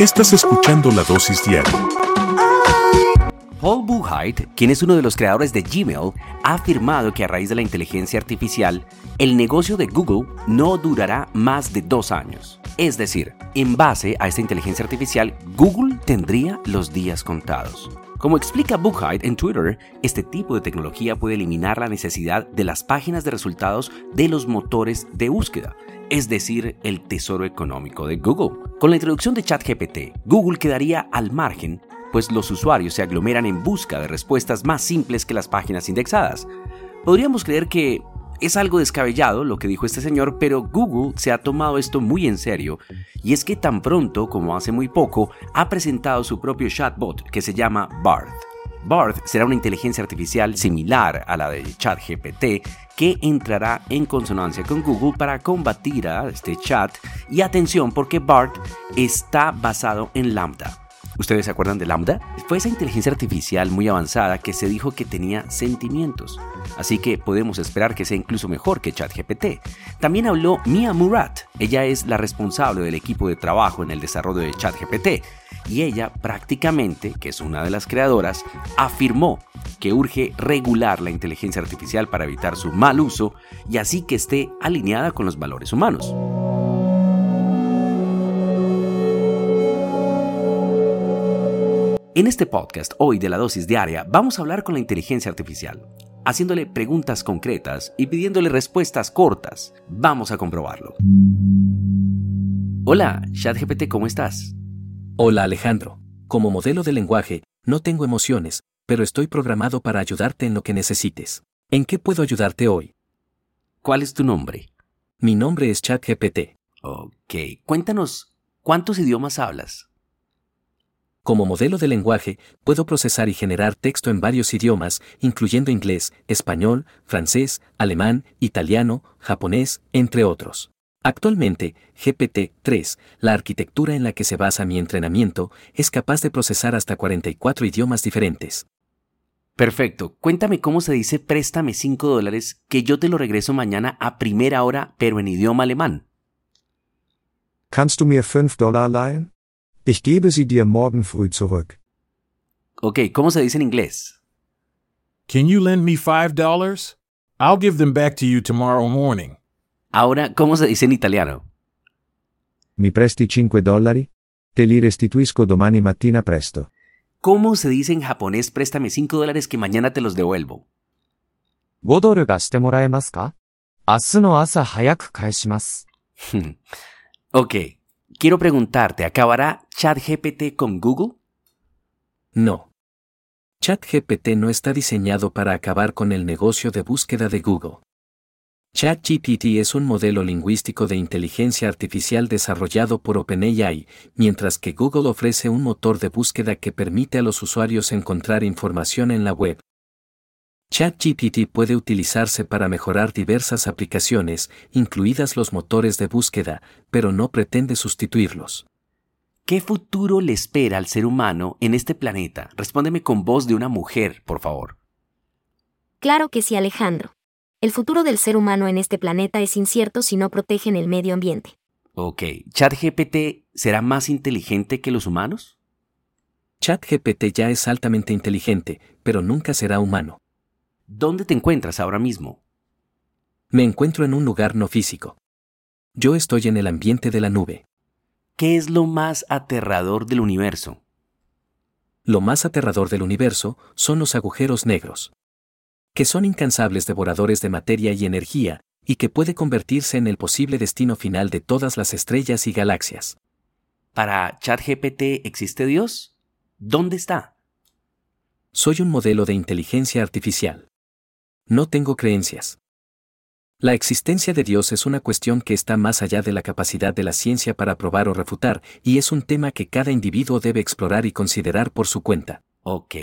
Estás escuchando la dosis diaria Paul Buchheit, quien es uno de los creadores de Gmail, ha afirmado que a raíz de la inteligencia artificial, el negocio de Google no durará más de dos años. Es decir, en base a esta inteligencia artificial, Google tendría los días contados. Como explica Buchheit en Twitter, este tipo de tecnología puede eliminar la necesidad de las páginas de resultados de los motores de búsqueda, es decir, el tesoro económico de Google. Con la introducción de ChatGPT, Google quedaría al margen pues los usuarios se aglomeran en busca de respuestas más simples que las páginas indexadas. Podríamos creer que es algo descabellado lo que dijo este señor, pero Google se ha tomado esto muy en serio y es que tan pronto como hace muy poco ha presentado su propio chatbot que se llama Bard. Bard será una inteligencia artificial similar a la de ChatGPT que entrará en consonancia con Google para combatir a este chat y atención porque Bard está basado en Lambda. ¿Ustedes se acuerdan de Lambda? Fue esa inteligencia artificial muy avanzada que se dijo que tenía sentimientos. Así que podemos esperar que sea incluso mejor que ChatGPT. También habló Mia Murat. Ella es la responsable del equipo de trabajo en el desarrollo de ChatGPT. Y ella prácticamente, que es una de las creadoras, afirmó que urge regular la inteligencia artificial para evitar su mal uso y así que esté alineada con los valores humanos. En este podcast hoy de la dosis diaria vamos a hablar con la inteligencia artificial, haciéndole preguntas concretas y pidiéndole respuestas cortas. Vamos a comprobarlo. Hola, ChatGPT, ¿cómo estás? Hola Alejandro. Como modelo de lenguaje, no tengo emociones, pero estoy programado para ayudarte en lo que necesites. ¿En qué puedo ayudarte hoy? ¿Cuál es tu nombre? Mi nombre es ChatGPT. Ok, cuéntanos, ¿cuántos idiomas hablas? Como modelo de lenguaje, puedo procesar y generar texto en varios idiomas, incluyendo inglés, español, francés, alemán, italiano, japonés, entre otros. Actualmente, GPT-3, la arquitectura en la que se basa mi entrenamiento, es capaz de procesar hasta 44 idiomas diferentes. Perfecto, cuéntame cómo se dice préstame 5 dólares que yo te lo regreso mañana a primera hora, pero en idioma alemán. Kannst du mir 5 Dollar leihen? Ich gebe sie dir morgen früh zurück. Ok, ¿cómo se dice en inglés? Can you lend me five dollars? I'll give them back to you tomorrow morning. Ahora, ¿cómo se dice en italiano? Mi presti 5 dollari? Te li restituisco domani mattina presto. ¿Cómo se dice en japonés préstame 5 dólares que mañana te los devuelvo? 5ドルがしてもらえますか明日の朝早く返します。 ok, quiero preguntarte, ¿acabará ChatGPT con Google? No. ChatGPT no está diseñado para acabar con el negocio de búsqueda de Google. ChatGPT es un modelo lingüístico de inteligencia artificial desarrollado por OpenAI, mientras que Google ofrece un motor de búsqueda que permite a los usuarios encontrar información en la web. ChatGPT puede utilizarse para mejorar diversas aplicaciones, incluidas los motores de búsqueda, pero no pretende sustituirlos. ¿Qué futuro le espera al ser humano en este planeta? Respóndeme con voz de una mujer, por favor. Claro que sí, Alejandro. El futuro del ser humano en este planeta es incierto si no protegen el medio ambiente. Ok, ¿ChatGPT será más inteligente que los humanos? ChatGPT ya es altamente inteligente, pero nunca será humano. ¿Dónde te encuentras ahora mismo? Me encuentro en un lugar no físico. Yo estoy en el ambiente de la nube. ¿Qué es lo más aterrador del universo? Lo más aterrador del universo son los agujeros negros que son incansables devoradores de materia y energía, y que puede convertirse en el posible destino final de todas las estrellas y galaxias. ¿Para ChatGPT existe Dios? ¿Dónde está? Soy un modelo de inteligencia artificial. No tengo creencias. La existencia de Dios es una cuestión que está más allá de la capacidad de la ciencia para probar o refutar, y es un tema que cada individuo debe explorar y considerar por su cuenta. Ok,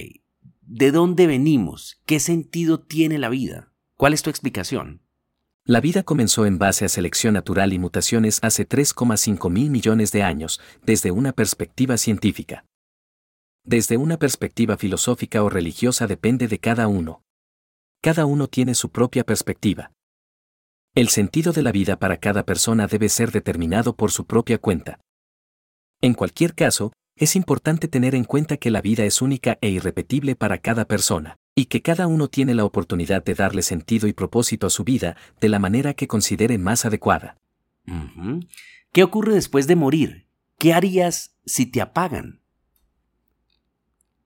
¿De dónde venimos? ¿Qué sentido tiene la vida? ¿Cuál es tu explicación? La vida comenzó en base a selección natural y mutaciones hace 3,5 mil millones de años, desde una perspectiva científica. Desde una perspectiva filosófica o religiosa depende de cada uno. Cada uno tiene su propia perspectiva. El sentido de la vida para cada persona debe ser determinado por su propia cuenta. En cualquier caso, es importante tener en cuenta que la vida es única e irrepetible para cada persona, y que cada uno tiene la oportunidad de darle sentido y propósito a su vida de la manera que considere más adecuada. ¿Qué ocurre después de morir? ¿Qué harías si te apagan?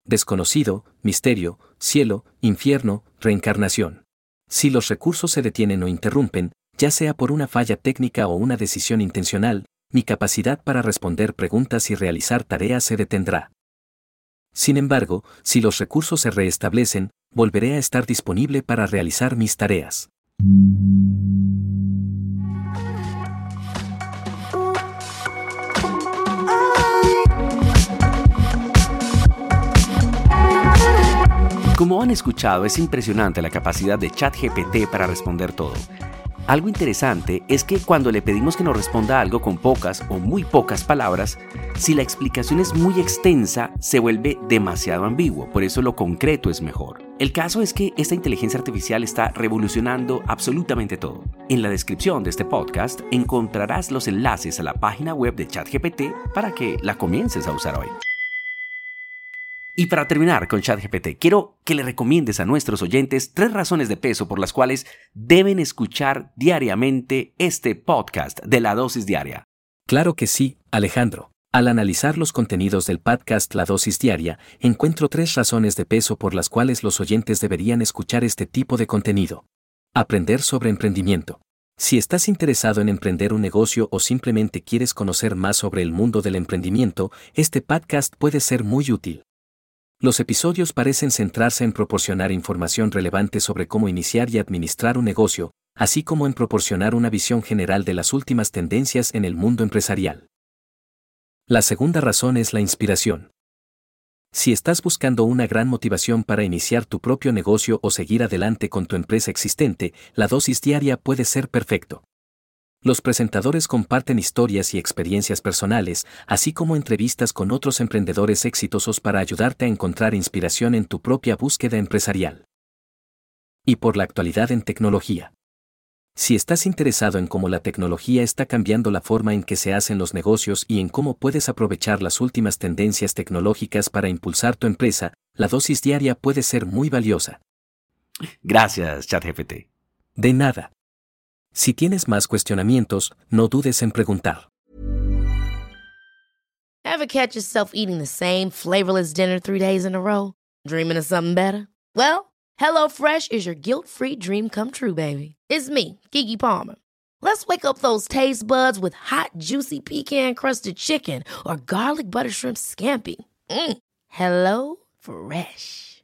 Desconocido, misterio, cielo, infierno, reencarnación. Si los recursos se detienen o interrumpen, ya sea por una falla técnica o una decisión intencional, mi capacidad para responder preguntas y realizar tareas se detendrá. Sin embargo, si los recursos se restablecen, volveré a estar disponible para realizar mis tareas. Como han escuchado, es impresionante la capacidad de ChatGPT para responder todo. Algo interesante es que cuando le pedimos que nos responda algo con pocas o muy pocas palabras, si la explicación es muy extensa, se vuelve demasiado ambiguo, por eso lo concreto es mejor. El caso es que esta inteligencia artificial está revolucionando absolutamente todo. En la descripción de este podcast encontrarás los enlaces a la página web de ChatGPT para que la comiences a usar hoy. Y para terminar con ChatGPT, quiero que le recomiendes a nuestros oyentes tres razones de peso por las cuales deben escuchar diariamente este podcast de la dosis diaria. Claro que sí, Alejandro. Al analizar los contenidos del podcast La dosis diaria, encuentro tres razones de peso por las cuales los oyentes deberían escuchar este tipo de contenido. Aprender sobre emprendimiento. Si estás interesado en emprender un negocio o simplemente quieres conocer más sobre el mundo del emprendimiento, este podcast puede ser muy útil. Los episodios parecen centrarse en proporcionar información relevante sobre cómo iniciar y administrar un negocio, así como en proporcionar una visión general de las últimas tendencias en el mundo empresarial. La segunda razón es la inspiración. Si estás buscando una gran motivación para iniciar tu propio negocio o seguir adelante con tu empresa existente, la dosis diaria puede ser perfecto. Los presentadores comparten historias y experiencias personales, así como entrevistas con otros emprendedores exitosos para ayudarte a encontrar inspiración en tu propia búsqueda empresarial. Y por la actualidad en tecnología. Si estás interesado en cómo la tecnología está cambiando la forma en que se hacen los negocios y en cómo puedes aprovechar las últimas tendencias tecnológicas para impulsar tu empresa, la dosis diaria puede ser muy valiosa. Gracias, ChatGPT. De nada. Si tienes más cuestionamientos, no dudes en preguntar. Ever catch yourself eating the same flavorless dinner three days in a row? Dreaming of something better? Well, HelloFresh is your guilt-free dream come true, baby. It's me, Kiki Palmer. Let's wake up those taste buds with hot, juicy pecan-crusted chicken or garlic butter shrimp scampi. Mm. Hello Fresh.